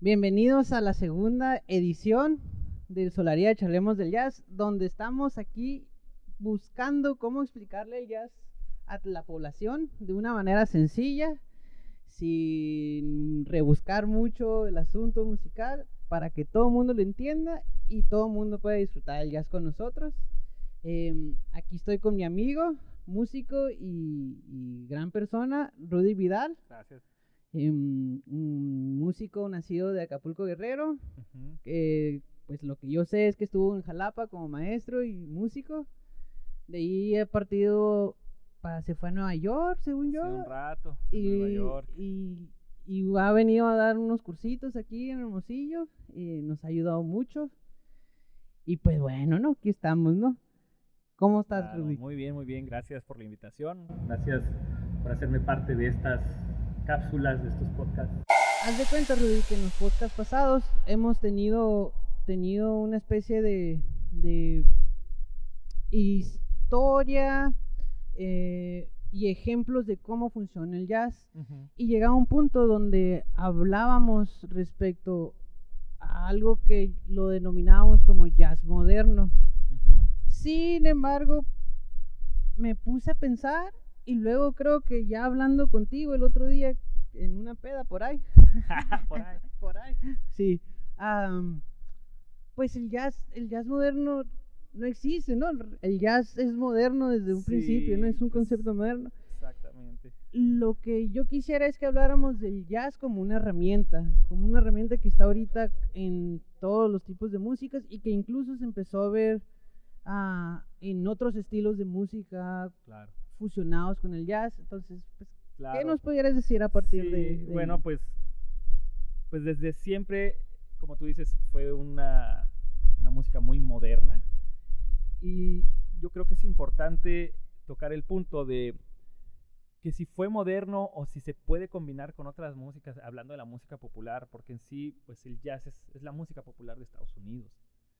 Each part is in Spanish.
Bienvenidos a la segunda edición del Solaría de Charlemos del Jazz, donde estamos aquí buscando cómo explicarle el jazz a la población de una manera sencilla, sin rebuscar mucho el asunto musical, para que todo el mundo lo entienda y todo el mundo pueda disfrutar el jazz con nosotros. Em, aquí estoy con mi amigo, músico y, y gran persona, Rudy Vidal. Gracias. Em, un músico nacido de Acapulco Guerrero. que pues lo que yo sé es que estuvo en Jalapa como maestro y músico. De ahí ha partido para, se fue a Nueva York, según yo. Sí, un rato. y, Nueva York. Y, y ha venido a dar unos cursitos aquí en Hermosillo. Y nos ha ayudado mucho. Y pues bueno, ¿no? Aquí estamos, ¿no? ¿Cómo estás, Claro, Rudy? muy bien, muy bien. Gracias por la invitación. Gracias por hacerme parte de estas cápsulas, de estos podcasts. Haz de cuenta, Rudy, que en los podcasts pasados hemos tenido, tenido una especie de, de historia eh, y ejemplos de cómo funciona el jazz. Y llegaba un punto donde hablábamos respecto a algo que lo denominábamos como jazz moderno. Sin embargo, me puse a pensar y luego creo que ya hablando contigo el otro día en una peda por ahí, por ahí. por ahí, sí, pues el jazz, el jazz moderno no existe, ¿no? El jazz es moderno desde un principio, no es un pues, concepto moderno. Exactamente. Lo que yo quisiera es que habláramos del jazz como una herramienta, como una herramienta que está ahorita en todos los tipos de músicas y que incluso se empezó a ver ah, en otros estilos de música Claro. fusionados con el jazz. Entonces, pues, claro. ¿qué nos pudieras decir a partir Sí, de, de- Bueno, pues, pues desde siempre, como tú dices, fue una, una música muy moderna. Y yo creo que es importante tocar el punto de que si fue moderno o si se puede combinar con otras músicas, hablando de la música popular, porque en sí, pues el jazz es, es la música popular de Estados Unidos.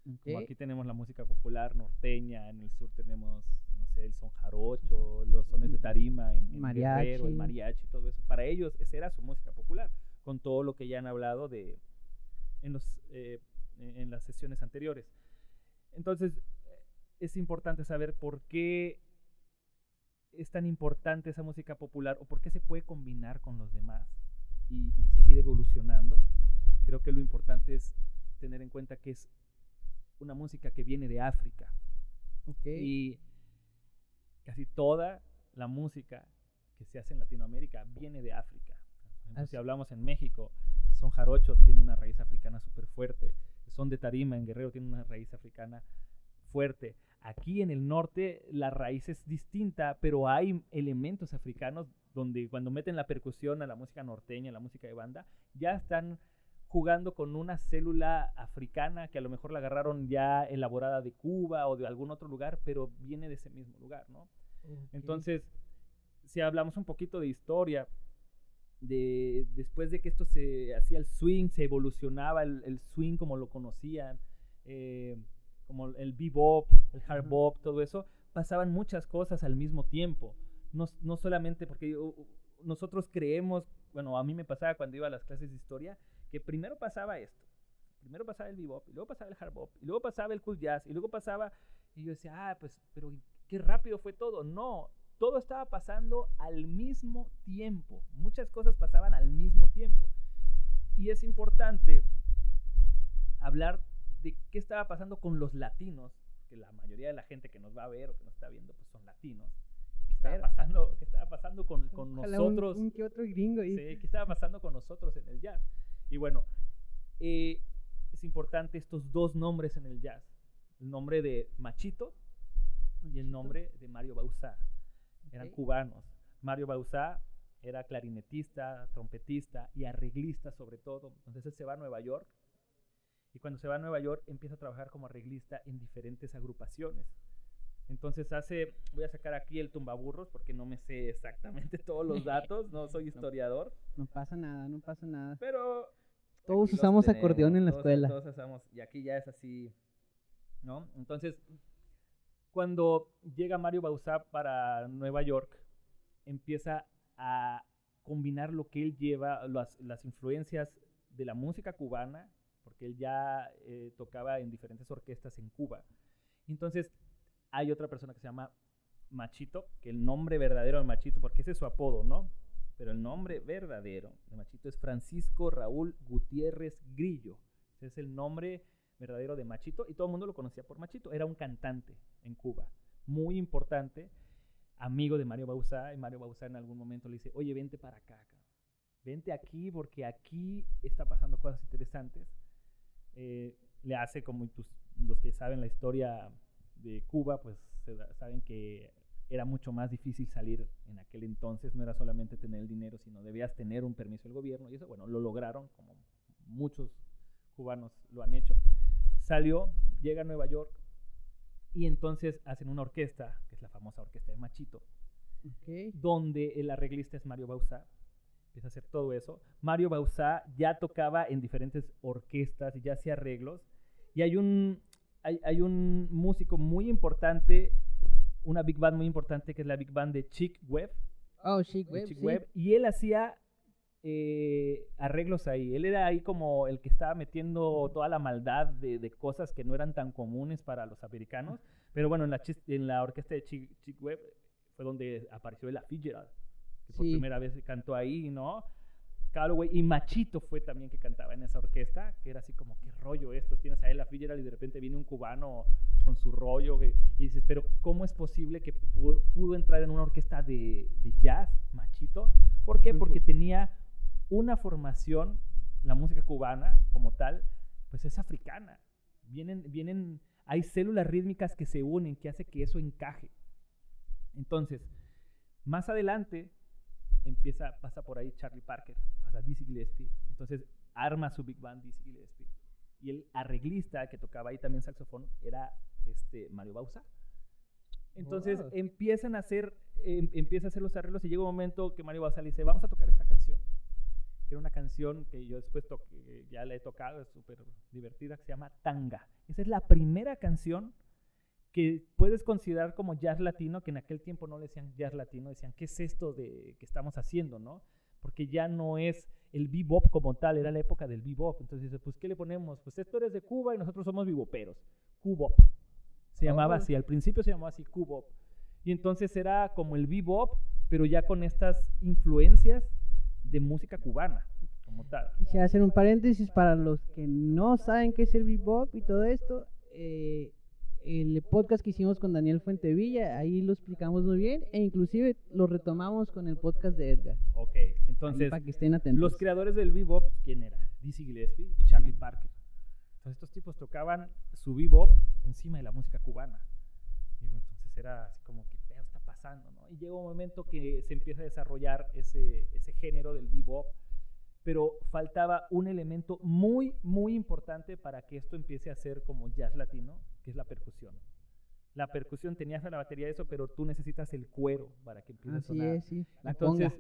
Como aquí tenemos la música popular norteña, en el sur tenemos, no sé, el son jarocho, los sones de tarima, en, en Guerrero, el Mariachi. mariachi, todo eso. Para ellos esa era su música popular, con todo lo que ya han hablado de en, los, eh, en en las sesiones anteriores. Entonces, eh, es importante saber por qué es tan importante esa música popular o por qué se puede combinar con los demás y, y seguir evolucionando. Creo que lo importante es tener en cuenta que es una música que viene de África y casi toda la música que se hace en Latinoamérica viene de África. Por ejemplo, Así- si hablamos en México, son jarocho tiene una raíz africana súper fuerte, son de tarima en Guerrero tiene una raíz africana fuerte. Aquí en el norte la raíz es distinta, pero hay elementos africanos donde cuando meten la percusión a la música norteña, a la música de banda, ya están jugando con una célula africana que a lo mejor la agarraron ya elaborada de Cuba o de algún otro lugar, pero viene de ese mismo lugar, ¿no? Entonces, si hablamos un poquito de historia, de después de que esto se hacía el swing, se evolucionaba el, el swing como lo conocían, eh, como el bebop, el hard bop, todo eso, pasaban muchas cosas al mismo tiempo. No, no solamente porque nosotros creemos, bueno, a mí me pasaba cuando iba a las clases de historia, que primero pasaba esto, primero pasaba el bebop, y luego pasaba el hard bop, y luego pasaba el cool jazz, y luego pasaba, y yo decía, ah, pues, pero qué rápido fue todo. No, todo estaba pasando al mismo tiempo. Muchas cosas pasaban al mismo tiempo. Y es importante hablar de qué estaba pasando con los latinos, que la mayoría de la gente que nos va a ver o que nos está viendo pues son latinos. ¿Qué estaba pasando, qué estaba pasando con, con Ojalá un- nosotros? Un, que otro gringo ahí. Sí, ¿qué estaba pasando con nosotros en el jazz? Y bueno, eh, es importante estos dos nombres en el jazz. El nombre de Machito y el nombre de Mario Bauzá. Eran cubanos. Mario Bauzá era clarinetista, trompetista y arreglista sobre todo. Entonces él se va a Nueva York y cuando se va a Nueva York empieza a trabajar como arreglista en diferentes agrupaciones. Entonces hace, voy a sacar aquí el tumbaburros porque no me sé exactamente todos los datos, no soy historiador, No pasa nada, no pasa nada. pero Todos aquí usamos acordeón en la todos- escuela. Todos usamos, y aquí ya es así, ¿no? Entonces, cuando llega Mario Bauzá para Nueva York, empieza a combinar lo que él lleva, las, las influencias de la música cubana, porque él ya eh, tocaba en diferentes orquestas en Cuba. Entonces, hay otra persona que se llama Machito, que el nombre verdadero de Machito, porque ese es su apodo, ¿no? Pero el nombre verdadero de Machito es Francisco Raúl Gutiérrez Grillo. Ese es el nombre verdadero de Machito y todo el mundo lo conocía por Machito. Era un cantante en Cuba, muy importante, amigo de Mario Bauzá. Y Mario Bauzá en algún momento le dice, oye, vente para acá, vente aquí porque aquí está pasando cosas interesantes. Eh, le hace como los que saben la historia de Cuba, pues saben que era mucho más difícil salir en aquel entonces, no era solamente tener el dinero, sino debías tener un permiso del gobierno y eso, bueno, lo lograron, como muchos cubanos lo han hecho. Salió, llega a Nueva York y entonces hacen una orquesta, que es la famosa orquesta de Machito, donde el arreglista es Mario Bauzá, empieza a hacer todo eso. Mario Bauzá ya tocaba en diferentes orquestas y ya hacía arreglos. Y hay un, hay, hay un músico muy importante una big band muy importante que es la big band de Chick Webb. Oh, Chick Webb. Y él hacía eh, arreglos ahí. Él era ahí como el que estaba metiendo toda la maldad de, de, cosas que no eran tan comunes para los americanos. Pero bueno, en la, en la orquesta de Chick, Chick Webb fue donde apareció el Fitzgerald, que por primera vez cantó ahí, ¿no? Calloway y Machito fue también que cantaba en esa orquesta, que era así como, ¿qué rollo esto? Tienes a él la Fitzgerald y de repente viene un cubano con su rollo y, dices, pero ¿cómo es posible que pudo, entrar en una orquesta de, jazz, Machito? ¿Por qué? Porque tenía una formación, la música cubana como tal, pues es africana. Vienen, vienen, hay células rítmicas que se unen, que hace que eso encaje. Entonces, más adelante, empieza, pasa por ahí Charlie Parker, pasa Dizzy Gillespie, entonces arma su big band Dizzy Gillespie. Y el arreglista que tocaba ahí también saxofón era este Mario Bausa. Entonces empiezan a hacer, em, empieza a hacer los arreglos y llega un momento que Mario Bausa le dice, vamos a tocar esta canción. Que era una canción que yo después toqué, ya la he tocado, es súper divertida, que se llama Tanga. Esa es la primera canción que puedes considerar como jazz latino, que en aquel tiempo no le decían jazz latino, decían, ¿qué es esto de que estamos haciendo, no? Porque ya no es el bebop como tal, era la época del bebop. Entonces dice, pues, ¿qué le ponemos? Pues esto eres de Cuba y nosotros somos beboperos. Cubop. Se llamaba así, al principio se llamaba así Cubop. Y entonces era como el bebop, pero ya con estas influencias de música cubana, como tal. Quisiera hacer un paréntesis para los que no saben qué es el bebop y todo esto. Eh, el podcast que hicimos con Daniel Fuentevilla, ahí lo explicamos muy bien e inclusive lo retomamos con el podcast de Edgar. Ok, entonces para que estén atentos. los creadores del bebop, ¿quién era? Dizzy Gillespie y Charlie Parker. Entonces estos tipos tocaban su bebop encima de la música cubana. Y entonces era así como, ¿qué pedo está pasando? ¿no? Y llega un momento que se empieza a desarrollar ese, ese género del bebop pero faltaba un elemento muy, muy importante para que esto empiece a ser como jazz latino, que es la percusión. La percusión tenías la batería de eso, pero tú necesitas el cuero para que empiece a sonar. sí, Entonces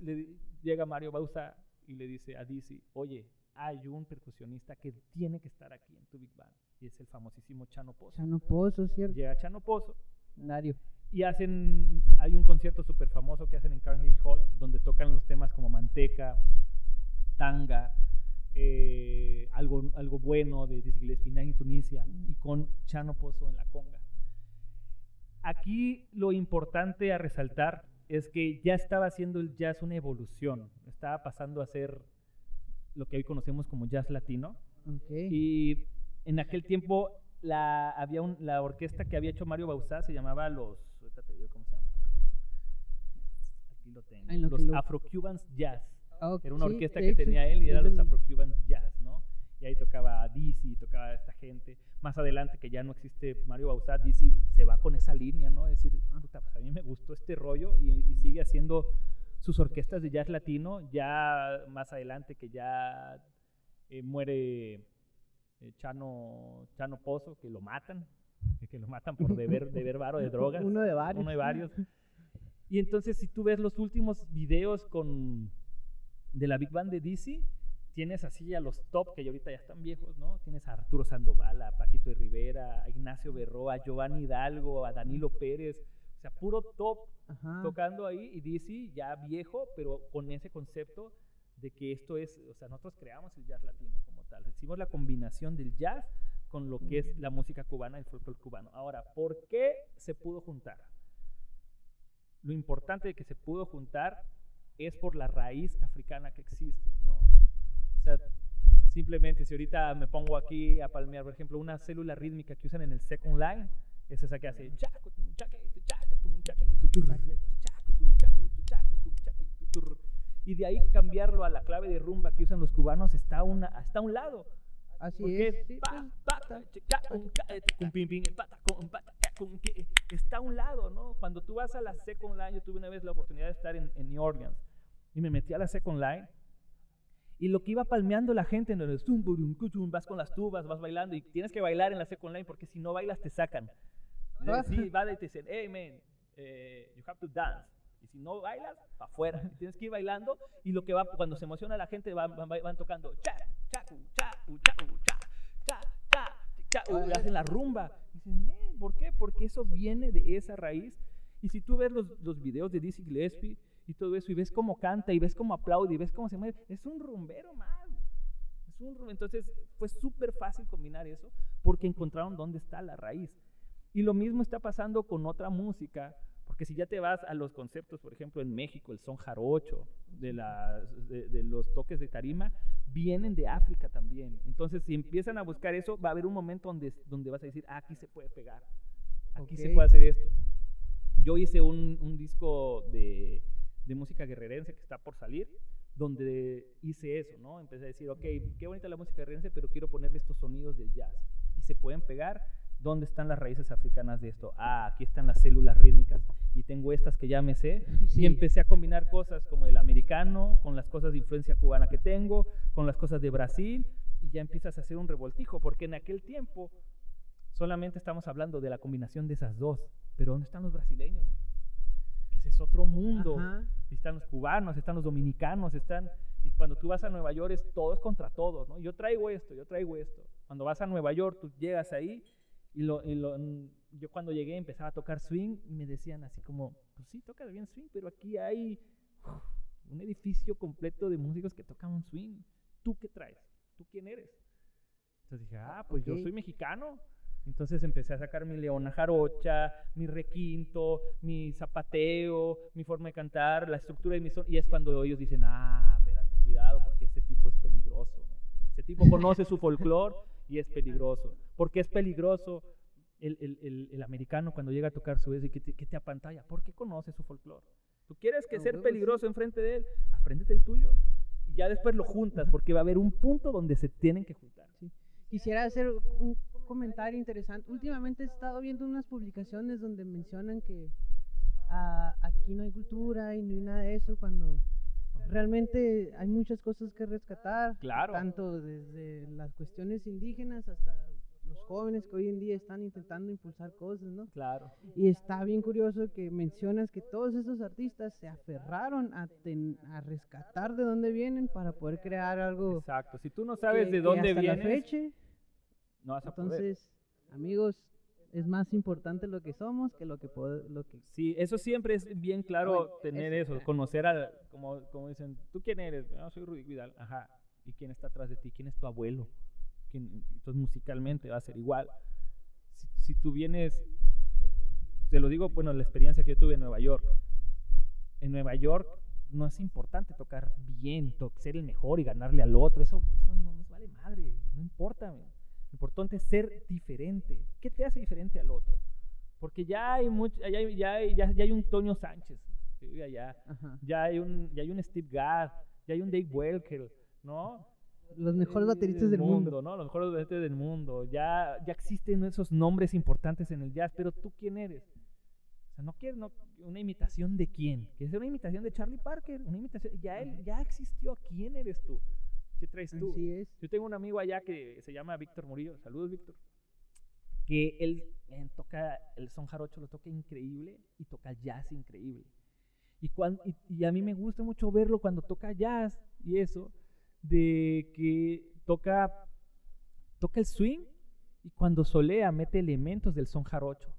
llega Mario Bausa y le dice a Dizzy, oye, hay un percusionista que tiene que estar aquí en tu Big Band. Y es el famosísimo Chano Pozo. Chano Pozo, ¿cierto? Llega Chano Pozo. Mario. Y hacen, hay un concierto súper famoso que hacen en Carnegie Hall, donde tocan los temas como Manteca, tanga, eh, algo, algo bueno de, de Gillespie en Tunisia y con Chano Pozo en la conga. Aquí lo importante a resaltar es que ya estaba haciendo el jazz una evolución, estaba pasando a ser lo que hoy conocemos como jazz latino. Y en aquel tiempo la, había la orquesta que había hecho Mario Bauzá se llamaba los, ¿cómo se llamaba? Aquí lo tengo, los Afro-Cubans Jazz. Era una orquesta que tenía él y era los Afro-Cubans Jazz, ¿no? Y ahí tocaba a Dizzy, tocaba a esta gente. Más adelante, que ya no existe Mario Bauzá, Dizzy se va con esa línea, ¿no? Es decir, ah. puta, pues a mí me gustó este rollo y, sigue haciendo sus orquestas de jazz latino. Ya más adelante, que ya eh, muere eh, Chano, Chano Pozo, que lo matan, que lo matan por deber, deber varo de drogas. Uno de varios. Uno de varios. Y entonces, si tú ves los últimos videos con de la Big Band de DC, tienes así a los top que ahorita ya están viejos, ¿no? Tienes a Arturo Sandoval, a Paquito de Rivera, a Ignacio Berroa, a Giovanni Hidalgo, a Danilo Pérez. O sea, puro top Ajá. tocando ahí y Dizzy ya viejo, pero con ese concepto de que esto es, o sea, nosotros creamos el jazz latino como tal. Hicimos la combinación del jazz con lo que es la música cubana y el folclore cubano. Ahora, ¿por qué se pudo juntar? Lo importante de que se pudo juntar es por la raíz africana que existe, ¿no? O sea, simplemente si ahorita me pongo aquí a palmear, por ejemplo, una célula rítmica que usan en el second line, es esa que hace y de ahí cambiarlo a la clave de rumba que usan los cubanos está a, una, está a un lado. Así es. está a un lado, ¿no? Cuando tú vas a la Second Line, yo tuve una vez la oportunidad de estar en, en New Orleans y me metí a la Second Line y lo que iba palmeando la gente burum, cuchum, vas con las tubas, vas bailando y tienes que bailar en la Second Line porque si no bailas te sacan. Eh. Sí, va y te dicen, hey man, eh, you have to dance. Y si no bailas, para afuera. Y tienes que ir bailando y lo que va, cuando se emociona la gente, van, van, van tocando cha, cha, cha, cha, cha, cha, cha, cha, y hacen la rumba. Y dicen, "Men, ¿por qué? Porque eso viene de esa raíz. Y si tú ves los, los videos de Dizzy Gillespie y todo eso, y ves cómo canta, y ves cómo aplaude, y ves cómo se mueve, es un rumbero más. Es un rum- Entonces fue súper fácil combinar eso porque encontraron dónde está la raíz. Y lo mismo está pasando con otra música, porque si ya te vas a los conceptos, por ejemplo, en México, el son jarocho, de, las- de, de los toques de tarima, vienen de África también. Entonces, si empiezan a buscar eso, va a haber un momento donde, donde vas a decir, ah, aquí se puede pegar, aquí se Ok. puede hacer esto. Yo hice un, un disco de, de música guerrerense que está por salir, donde hice eso, ¿no? Empecé a decir, ok, qué bonita la música guerrerense, pero quiero ponerle estos sonidos del jazz. Y se pueden pegar. ¿Dónde están las raíces africanas de esto? Ah, aquí están las células rítmicas. Y tengo estas que ya me sé. Sí. Y empecé a combinar cosas como el americano, con las cosas de influencia cubana que tengo, con las cosas de Brasil, y ya empiezas a hacer un revoltijo, porque en aquel tiempo solamente estamos hablando de la combinación de esas dos. Pero ¿dónde están los brasileños? Ese es otro mundo. Ajá. Están los cubanos, están los dominicanos, están... Y cuando tú vas a Nueva York es todos contra todos, ¿no? Yo traigo esto, yo traigo esto. Cuando vas a Nueva York, tú llegas ahí y, lo, y lo- mm, yo cuando llegué empezaba a tocar swing y me decían así como, pues sí, tocas bien swing, pero aquí hay un edificio completo de músicos que tocan un swing. ¿Tú qué traes? ¿Tú quién eres? Entonces dije, ah, pues yo soy mexicano. Entonces empecé a sacar mi leona jarocha, mi requinto, mi zapateo, mi forma de cantar, la estructura de mi son. Y es cuando ellos dicen, ah, espérate, cuidado, porque ese tipo es peligroso. Ese tipo conoce su folclore y es peligroso. ¿Por qué es peligroso el, el- el- el americano cuando llega a tocar su vez y que te, que te apantalla? Porque conoce su folclore. ¿Tú quieres que ser peligroso enfrente de él? Apréndete el tuyo. Y ya después lo juntas, porque va a haber un punto donde se tienen que juntar. Quisiera hacer un comentario interesante. Últimamente he estado viendo unas publicaciones donde mencionan que ah, aquí no hay cultura y no hay nada de eso, cuando realmente hay muchas cosas que rescatar. Claro. Tanto desde las cuestiones indígenas hasta los jóvenes que hoy en día están intentando impulsar cosas, ¿no? Claro. Y está bien curioso que mencionas que todos esos artistas se aferraron a, ten- a rescatar de dónde vienen para poder crear algo Exacto. Si tú no sabes que- de dónde vienes, fecha, no vas a poder. entonces, amigos, es más importante lo que somos que lo que pode- lo que Sí, eso siempre es bien claro tener eso, eso, conocer al, como, como dicen, ¿tú quién eres? No, soy Rudy Vidal. Ajá. ¿Y quién está atrás de ti? ¿Quién es tu abuelo? ¿Quién- Entonces musicalmente va a ser igual. Si, si tú vienes, te lo digo, bueno, la experiencia que yo tuve en Nueva York. En Nueva York no es importante tocar bien, ser el mejor y ganarle al otro. Eso, eso no nos vale madre, no importa. man. Lo importante es ser diferente. ¿Qué te hace diferente al otro? Porque ya hay, much, ya, hay, ya, hay, ya, ya hay un Toño Sánchez que vive allá. ajá, Ya hay un, ya hay un Steve Gadd, ya hay un Dave Welker, ¿no? los mejores bateristas del mundo. ¿no? Los mejores bateristas del mundo. Ya, ya existen esos nombres importantes en el jazz, pero tú quién eres? O sea, no quiero no- una imitación de quién. ¿Quieres una imitación de Charlie Parker? Una imitación, ya él ya existió. ¿Quién eres tú? ¿Qué traes tú? Así es. Yo tengo un amigo allá que se llama Víctor Murillo. Saludos, Víctor. Que él eh, toca el son jarocho, lo toca increíble y toca jazz increíble. Y, cuan- y, y a mí me gusta mucho verlo cuando toca jazz y eso, de que toca, toca el swing y cuando solea mete elementos del son jarocho.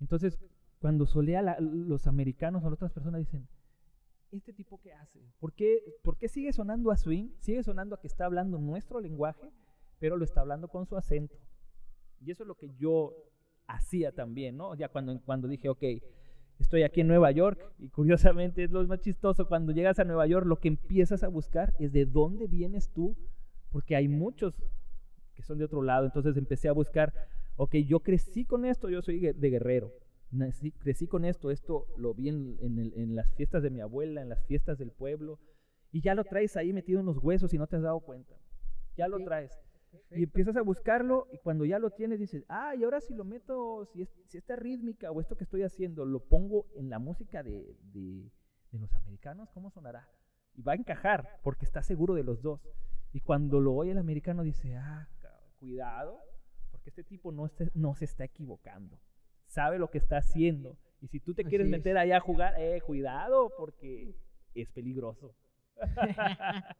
Entonces, cuando solea la- los americanos o las otras personas dicen, ¿este tipo qué hace? ¿Por qué, ¿Por qué sigue sonando a swing? Sigue sonando a que está hablando nuestro lenguaje, pero lo está hablando con su acento. Y eso es lo que yo hacía también, ¿no? Ya cuando, cuando dije, ok, estoy aquí en Nueva York, y curiosamente es lo más chistoso, cuando llegas a Nueva York, lo que empiezas a buscar es de dónde vienes tú, porque hay muchos que son de otro lado, entonces empecé a buscar, ok, yo crecí con esto, yo soy de guerrero, nací- crecí con esto, esto lo vi en, en el- en las fiestas de mi abuela, en las fiestas del pueblo, y ya lo traes ahí metido en los huesos y no te has dado cuenta, ya lo traes. Y empiezas a buscarlo y cuando ya lo tienes dices, ah, y ahora si lo meto, si, es- si esta rítmica o esto que estoy haciendo lo pongo en la música de, de- de los americanos, ¿cómo sonará? Y va a encajar porque está seguro de los dos. Y cuando lo oye el americano dice, ah, cuidado, porque este tipo no, esté- no se está equivocando, sabe lo que está haciendo. Y si tú te quieres es. meter allá a jugar, eh, cuidado porque es peligroso.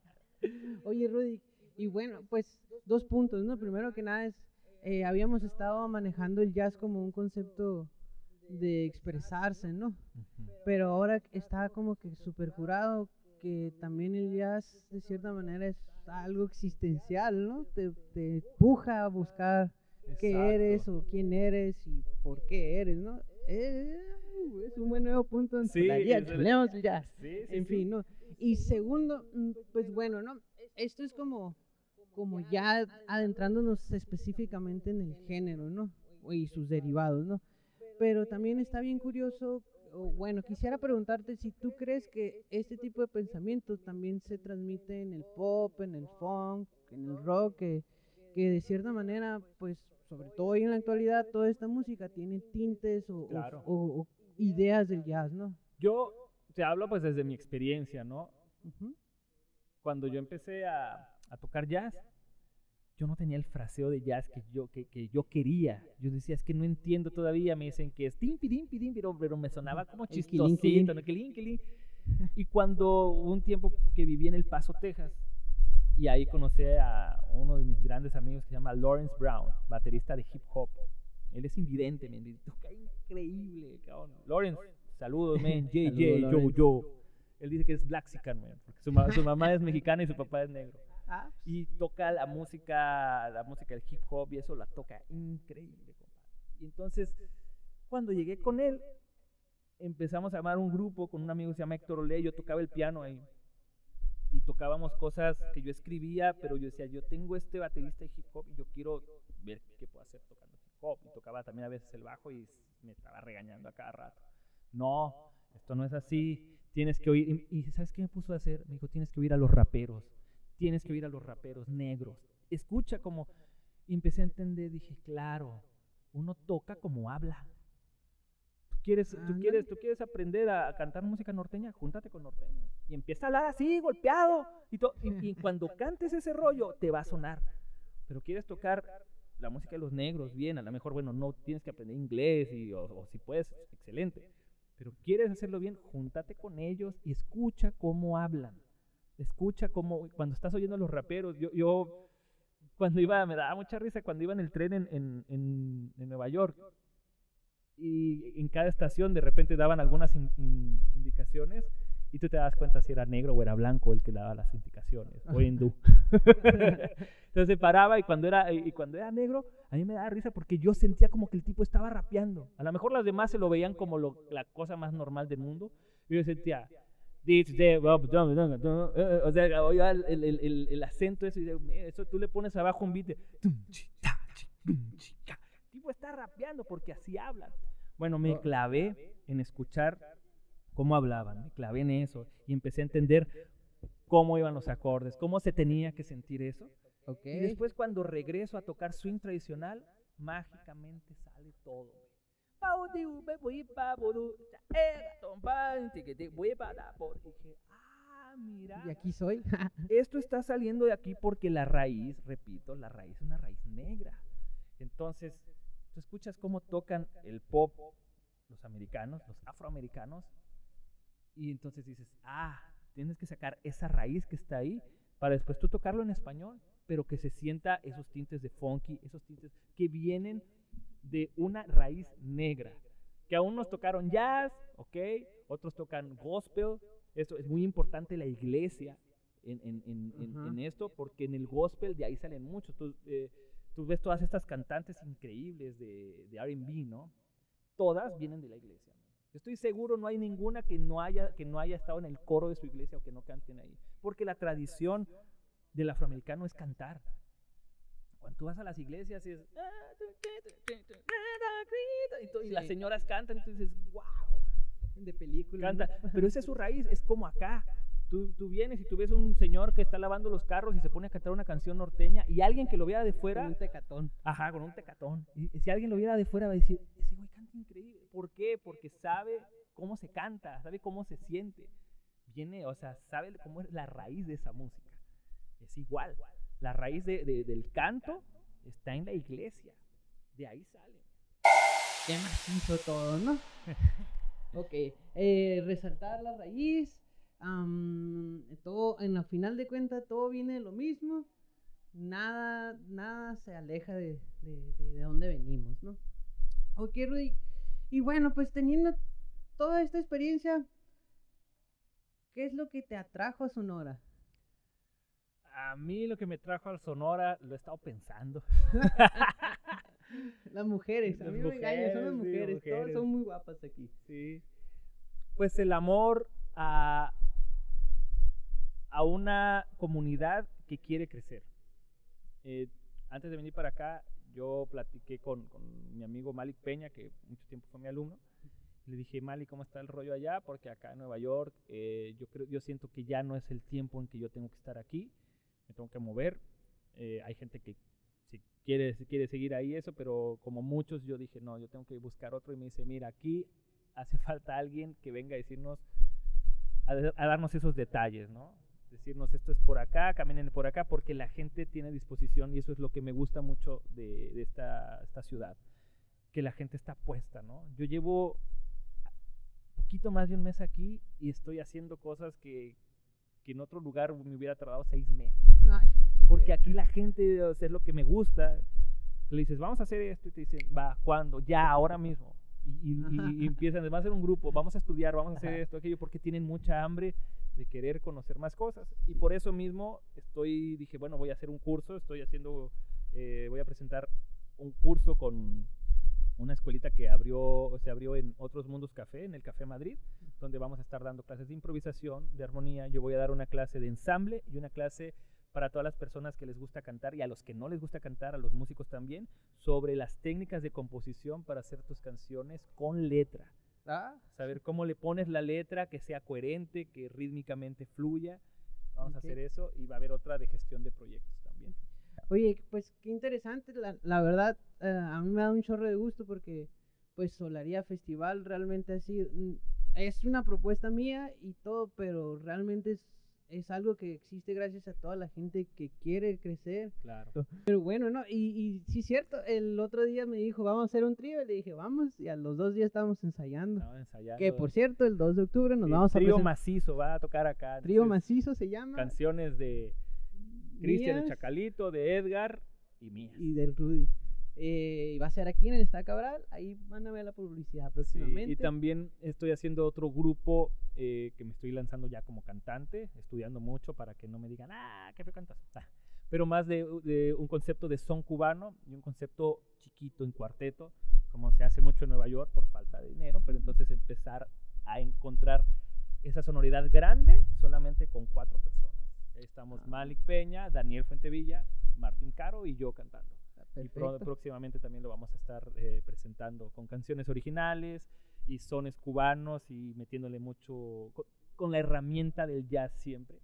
Oye, Rudy, y bueno, pues dos puntos, ¿no? Primero que nada es, eh, habíamos estado manejando el jazz como un concepto de expresarse, ¿no? Pero ahora está como que super jurado que también el jazz de cierta manera es algo existencial, ¿no? Te, te empuja a buscar qué eres o quién eres y por qué eres, ¿no? Eh, es un buen nuevo punto en Sí, la guía, el- jazz. Sí, sí, En fin, ¿no? Y segundo, mm, pues bueno, ¿no? Esto es como, como ya adentrándonos específicamente en el género, ¿no? Y sus derivados, ¿no? Pero también está bien curioso, o bueno, quisiera preguntarte si tú crees que este tipo de pensamientos también se transmite en el pop, en el funk, en el rock, que, que de cierta manera, pues, sobre todo hoy en la actualidad, toda esta música tiene tintes o, o- Claro. o- o ideas del jazz, ¿no? Yo te hablo pues desde mi experiencia, ¿no? Cuando yo empecé a, a tocar jazz, yo no tenía el fraseo de jazz que yo, que, que yo quería. Yo decía, es que no entiendo todavía. Me dicen que es timpi, timpi, timpi, pero, me sonaba como chistosito. ¿no? Quilín, quilín. Y cuando hubo un tiempo que viví en El Paso, Texas, y ahí conocí a uno de mis grandes amigos que se llama Lawrence Brown, baterista de hip hop. Él es invidente, men, y toca increíble, cabrón. Lawrence, saludos, man. JJ, Saludos, yo, yo. Él dice que es Blaxican, man, porque su, ma- su mamá es mexicana y su papá es negro. Ah, Y toca la música, la música del hip hop y eso la toca increíble, compadre. Y entonces, cuando llegué con él, empezamos a armar un grupo con un amigo que se llama Héctor Olé, yo tocaba el piano ahí. Y tocábamos cosas que yo escribía, pero yo decía, yo tengo este baterista de hip hop y yo quiero ver qué puedo hacer tocando hip hop. Y tocaba también a veces el bajo y me estaba regañando a cada rato. No, esto no es así, tienes que oír. Y, ¿sabes qué me puso a hacer? Me dijo, tienes que oír a los raperos tienes que oír a los raperos negros. Escucha como... Y empecé a entender, dije, claro, uno toca como habla. ¿Tú quieres, tú Ándale. quieres, tú quieres aprender a, cantar música norteña? Júntate con norteños. Y empieza a hablar así, golpeado. Y, y, y cuando cantes ese rollo, te va a sonar. Pero quieres tocar la música de los negros, bien, a lo mejor, bueno, no tienes que aprender inglés, y, o, o si puedes, excelente. Pero quieres hacerlo bien, júntate con ellos y escucha cómo hablan escucha cómo, cuando estás oyendo a los raperos, yo, yo cuando iba, me daba mucha risa cuando iba en el tren en, en, en- en Nueva York y en cada estación de repente daban algunas in- in- indicaciones y tú te das cuenta si era negro o era blanco el que daba las indicaciones, o hindú. Entonces se paraba y cuando, era, y cuando era negro, a mí me daba risa porque yo sentía como que el tipo estaba rapeando. A lo mejor las demás se lo veían como lo- la cosa más normal del mundo. Y yo sentía, eh, o sea, el, el, el, el- acento eso y de- "Mira, eso tú le pones abajo un beat de tum, chi, ta, chi, tum, chi, ca". El tipo está rapeando porque así hablan. Bueno, me clavé en escuchar cómo hablaban, me clavé en eso y empecé a entender cómo iban los acordes, cómo se tenía que sentir eso. ok. Y después cuando regreso a tocar swing tradicional, mágicamente sale todo. Dije, ah, mira. Y aquí soy. Esto está saliendo de aquí porque la raíz, repito, la raíz es una raíz negra. Entonces, tú escuchas cómo tocan el pop los americanos, los afroamericanos, y entonces dices, ah, tienes que sacar esa raíz que está ahí para después tú tocarlo en español, pero que se sienta esos tintes de funky, esos tintes que vienen de una raíz negra, que aún nos tocaron jazz, ¿ok? Otros tocan gospel. Esto es muy importante la iglesia en, en, en, en- esto, porque en el gospel de ahí salen muchos. Eh, tú ves todas estas cantantes increíbles de, de RB, ¿no? Todas vienen de la iglesia. Yo estoy seguro no hay ninguna que no haya que no haya estado en el coro de su iglesia o que no canten ahí, porque la tradición del afroamericano es cantar. Cuando tú vas a las iglesias es y, las señoras cantan y tú dices, wow, De película. canta. Pero esa es su raíz, es como acá. Tú, tú vienes y tú ves un señor que está lavando los carros y se pone a cantar una canción norteña y alguien que lo vea de fuera, un tecatón. ajá, con un tecatón. Y si alguien lo viera de fuera va a decir, ese güey canta increíble. ¿Por qué? Porque sabe cómo se canta, sabe cómo se siente. Viene, o sea, sabe cómo es la raíz de esa música. Es igual. La raíz de- de- del canto está en la iglesia. De ahí sale. Qué macizo todo, ¿no? ok, eh, resaltar la raíz. Am, todo, en la final de cuentas, todo viene de lo mismo. Nada, nada se aleja de, de, de, de dónde venimos, ¿no? Ok, Rudy. Y bueno, pues teniendo toda esta experiencia, ¿qué es lo que te atrajo a Sonora? A mí lo que me trajo al Sonora, lo he estado pensando. Las mujeres, a mí me engañan, son las mujeres, sí, mujeres, todas son muy guapas aquí. Sí. Pues el amor a, a una comunidad que quiere crecer. Eh, antes de venir para acá, yo platiqué con, mi amigo Malik Peña, que mucho tiempo fue mi alumno. Le dije, Malik, ¿cómo está el rollo allá? Porque acá en Nueva York, eh, yo, creo, yo siento que ya no es el tiempo en que yo tengo que estar aquí. Me tengo que mover. Eh, hay gente que si quiere, si quiere seguir ahí eso, pero como muchos, yo dije, no, yo tengo que buscar otro. Y me dice, mira, aquí hace falta alguien que venga a decirnos, a, a darnos esos detalles, ¿no? Decirnos esto es por acá, caminen por acá, porque la gente tiene disposición y eso es lo que me gusta mucho de, de esta, esta ciudad, que la gente está puesta, ¿no? Yo llevo poquito más de un mes aquí y estoy haciendo cosas que, que en otro lugar me hubiera tardado seis meses. Ay, Porque aquí la gente, o sea, es lo que me gusta. Le dices, vamos a hacer esto, y te dicen, va, ¿cuándo? Ya, ahora mismo. Y, y- y- y empiezan, vamos a hacer un grupo, vamos a estudiar, vamos a hacer esto, aquello, porque tienen mucha hambre de querer conocer más cosas. Y por eso mismo estoy, dije, bueno, voy a hacer un curso, estoy haciendo, eh, voy a presentar un curso con una escuelita que abrió, se abrió en Otros Mundos Café, en el Café Madrid, donde vamos a estar dando clases de improvisación, de armonía. Yo voy a dar una clase de ensamble y una clase para todas las personas que les gusta cantar y a los que no les gusta cantar, a los músicos también, sobre las técnicas de composición para hacer tus canciones con letra. Ah, Saber cómo le pones la letra, que sea coherente, que rítmicamente fluya. Vamos a hacer eso y va a haber otra de gestión de proyectos también. Oye, pues qué interesante, la, la verdad, eh, a mí me da un chorro de gusto porque pues Solaría Festival realmente ha sido, mm, es una propuesta mía y todo, pero realmente es, es algo que existe gracias a toda la gente que quiere crecer. Claro. Pero bueno, ¿no? Y, y sí, cierto, el otro día me dijo, vamos a hacer un trío, y le dije, vamos, y a los dos días estábamos ensayando. Estaba ensayando. Que por cierto, el 2 de octubre nos vamos a trío macizo va a tocar acá. Trío macizo se llama. Canciones de Cristian el Chacalito, de Edgar y mías. y del Rudy. Eh, y va a ser aquí en el Está Cabral. Ahí van a ver la publicidad Sí, próximamente. y también estoy haciendo otro grupo eh, que me estoy lanzando ya como cantante, estudiando mucho para que no me digan, ah, qué feo cantas. Ah, pero más de, de un concepto de son cubano y un concepto chiquito en cuarteto, como se hace mucho en Nueva York por falta de dinero, pero entonces empezar a encontrar esa sonoridad grande solamente con cuatro personas. Ahí estamos Ah. Malik Peña, Daniel Fuentevilla, Martín Caro y yo cantando. Y Perfecto. próximamente también lo vamos a estar eh, presentando con canciones originales y sones cubanos y metiéndole mucho co- con, la herramienta del jazz siempre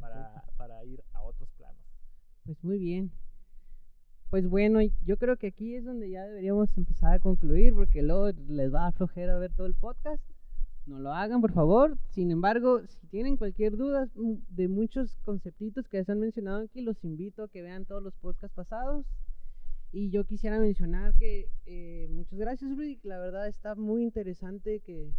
para, para ir a otros planos. Pues muy bien. Pues bueno, yo creo que aquí es donde ya deberíamos empezar a concluir porque luego les va a dar flojera ver todo el podcast. No lo hagan, por favor. Sin embargo, si tienen cualquier duda de muchos conceptitos que se han mencionado aquí, los invito a que vean todos los podcasts pasados. Y yo quisiera mencionar que eh, muchas gracias, Rudy. La verdad está muy interesante que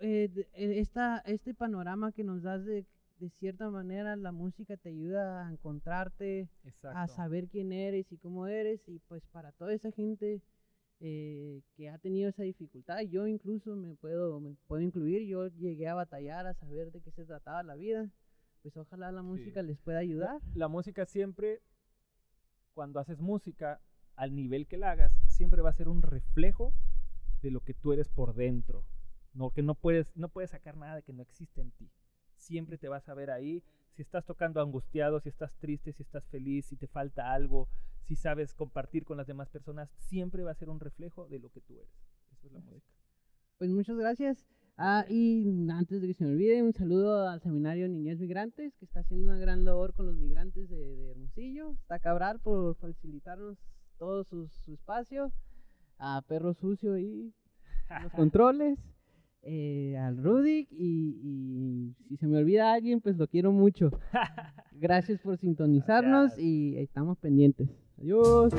eh, eh, esta, este panorama que nos das de, de cierta manera, la música te ayuda a encontrarte, a saber quién eres y cómo eres. Y pues para toda esa gente eh, que ha tenido esa dificultad. Yo incluso me puedo, me puedo incluir, yo llegué a batallar a saber de qué se trataba la vida. Pues ojalá la música les pueda ayudar. La, música siempre, cuando haces música, al nivel que la hagas, siempre va a ser un reflejo de lo que tú eres por dentro. No, que no puedes, no puedes sacar nada de que no existe en ti. Siempre te vas a ver ahí. Si estás tocando angustiado, si estás triste, si estás feliz, si te falta algo, si sabes compartir con las demás personas, siempre va a ser un reflejo de lo que tú eres. Eso es la música. Pues muchas gracias. Ah, y antes de que se me olvide, un saludo al seminario Niñez Migrantes, que está haciendo una gran labor con los migrantes de, Hermosillo. Está Cabral por facilitarnos todo su, espacio. A Perro Sucio y los controles. Eh, al Rudik y, y, si se me olvida alguien, pues lo quiero mucho. Gracias por sintonizarnos y estamos pendientes. Adiós.